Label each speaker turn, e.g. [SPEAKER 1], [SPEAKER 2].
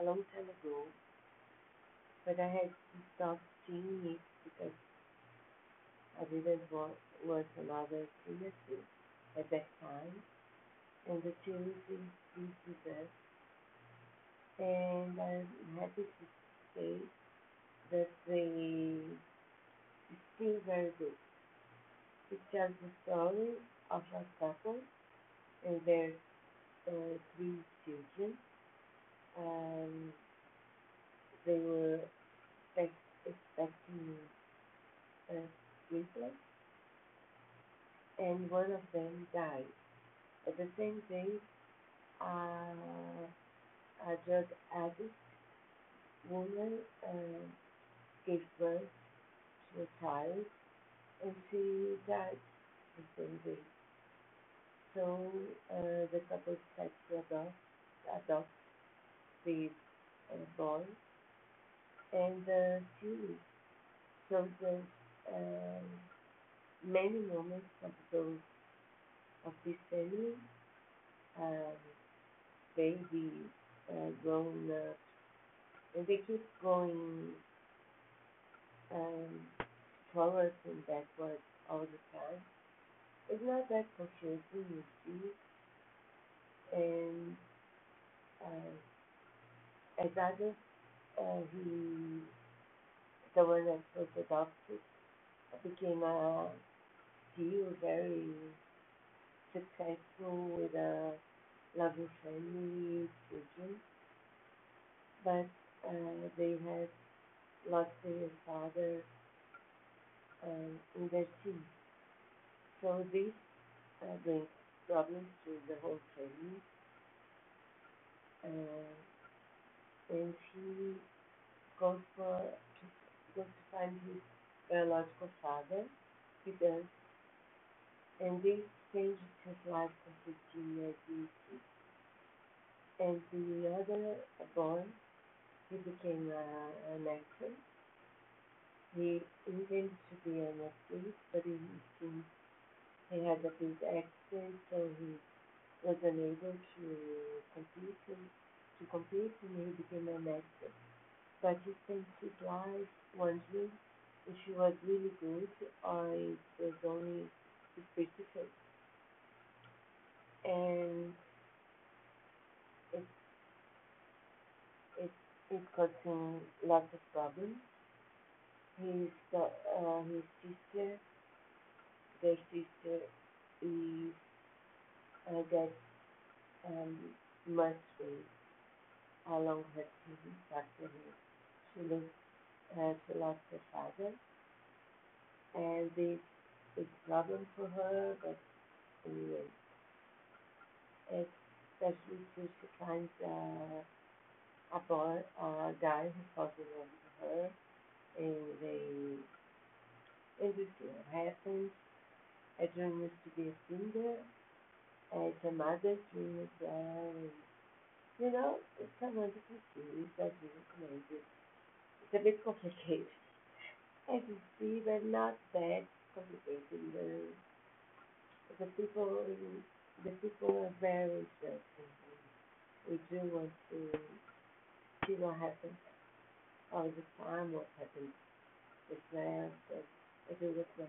[SPEAKER 1] a long time ago, but I had to stop seeing it because I didn't want watch another series at that time, and the series is Is Us. And I'm happy to say that they it's still very good. It tells the story of a couple and their uh, three children. Um, they were expect, expecting a triplet, and one of them died. At the same day, uh, a drug addict woman uh, gave birth to a child, and she died the same day. So uh, the couple decided to adopt, adopt the uh, boy, and series shows us um, many moments of those of this family, um, baby uh, grown up, and they keep going um, forwards and backwards all the time. It's not that confusing, you see, and uh, others, uh, he, the one that was adopted, became a very successful with a loving family, children, but uh, they had lost their father um, in their teens. So this uh, brings problems to the whole family. Uh, and he goes for goes to find his biological father. He does, and this changes his life completely. And the other boy, he became uh, an actor. He intended to be an athlete, but he he had a big accident, so he was unable to compete to compete, he became an actor. But he spent his life wondering if she was really good or it was only face. And it it it him lots of problems. His uh, his sister, their sister, is uh, got um, much her teeth after he, she lost uh, she lost her father, and this is a problem for her. But anyway, especially if she finds uh, a boy, a guy who falls in love with her, and they, and what happens. A dream used to be a singer, as a mother's dream as well. You know, it's a wonderful recommend it. It's a bit complicated, as you see, but not that complicated. The, the people, the people are very interesting. We do want to see what happens all the time, what happens with them. So I do recommend.